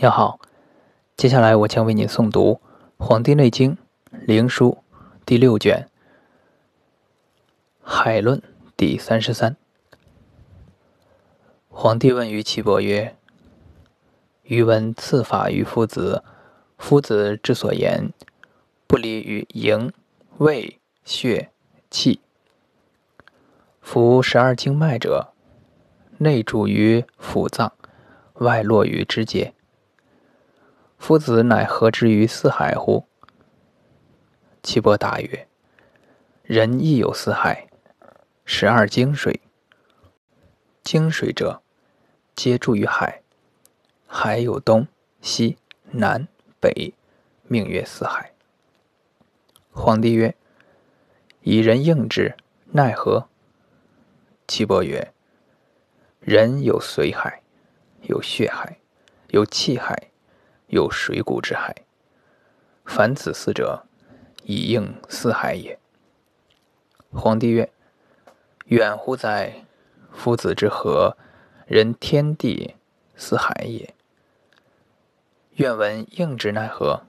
你好，接下来我将为你诵读《黄帝内经·灵书》第六卷《海论》第三十三。皇帝问于岐伯曰：“余闻赐法于夫子，夫子之所言，不离于营、卫、血、气。夫十二经脉者，内主于腑脏，外络于肢节。”夫子乃何之于四海乎？岐伯答曰：“人亦有四海，十二经水。经水者，皆注于海。海有东西南北，命曰四海。”皇帝曰：“以人应之，奈何？”岐伯曰：“人有髓海，有血海，有气海。”有水谷之海，凡此四者，以应四海也。皇帝曰：“远乎哉！夫子之和，人天地四海也。愿闻应之奈何？”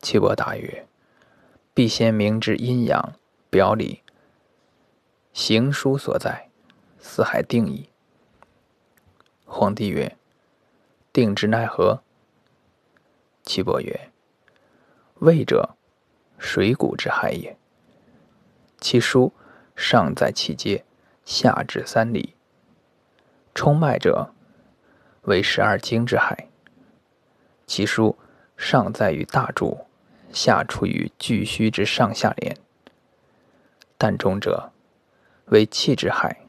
岐伯答曰：“必先明之阴阳表里，行书所在，四海定矣。”皇帝曰：“定之奈何？”岐伯曰：“胃者，水谷之海也。其书上在气阶，下至三里。冲脉者，为十二经之海。其书上在于大柱，下处于巨虚之上下廉。膻中者，为气之海。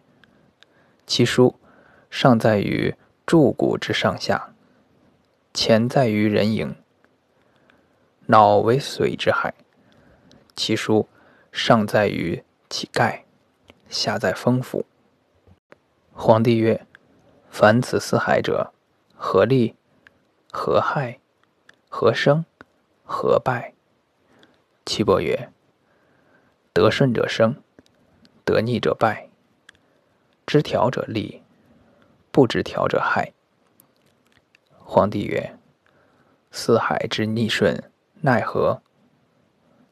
其书上在于柱骨之上下，前在于人迎。”脑为髓之海，其书上在于气盖，下在风府。皇帝曰：“凡此四海者，何利？何害？何生？何败？”岐伯曰：“得顺者生，得逆者败。知调者利，不知调者害。”皇帝曰：“四海之逆顺。”奈何？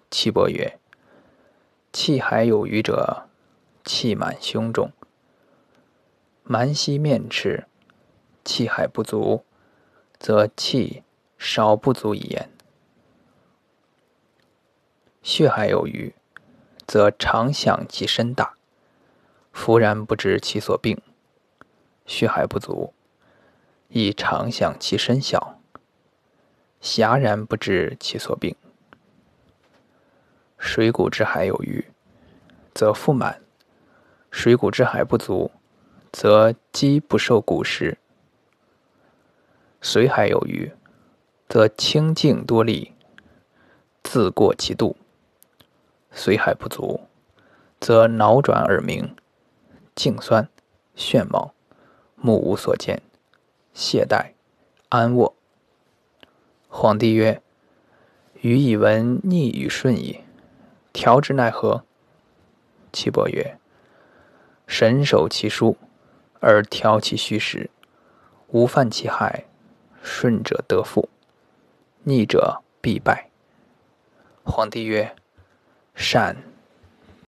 岐伯曰：“气海有余者，气满胸中；蛮膝面赤，气海不足，则气少不足以言。血海有余，则常想其身大，弗然不知其所病；血海不足，亦常想其身小。”遐然不知其所病。水谷之海有余，则腹满；水谷之海不足，则饥不受谷食。髓海有余，则清静多力，自过其度；髓海不足，则脑转耳鸣，颈酸，眩冒，目无所见，懈怠，安卧。皇帝曰：“予以闻逆与顺矣，调之奈何？”岐伯曰：“神守其书，而调其虚实，无犯其害。顺者得富，逆者必败。”皇帝曰：“善。”